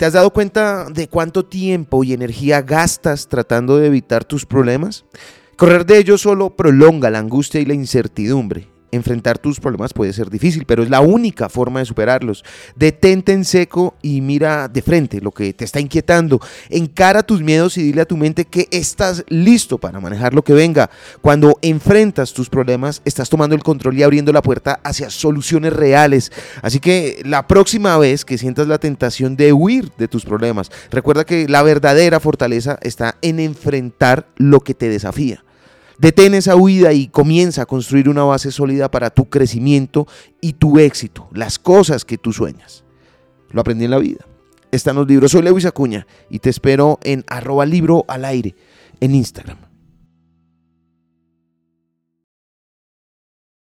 ¿Te has dado cuenta de cuánto tiempo y energía gastas tratando de evitar tus problemas? Correr de ellos solo prolonga la angustia y la incertidumbre. Enfrentar tus problemas puede ser difícil, pero es la única forma de superarlos. Detente en seco y mira de frente lo que te está inquietando. Encara tus miedos y dile a tu mente que estás listo para manejar lo que venga. Cuando enfrentas tus problemas, estás tomando el control y abriendo la puerta hacia soluciones reales. Así que la próxima vez que sientas la tentación de huir de tus problemas, recuerda que la verdadera fortaleza está en enfrentar lo que te desafía. Detén esa huida y comienza a construir una base sólida para tu crecimiento y tu éxito, las cosas que tú sueñas. Lo aprendí en la vida. Están los libros. Soy Lewis Acuña y te espero en arroba libro al aire en Instagram.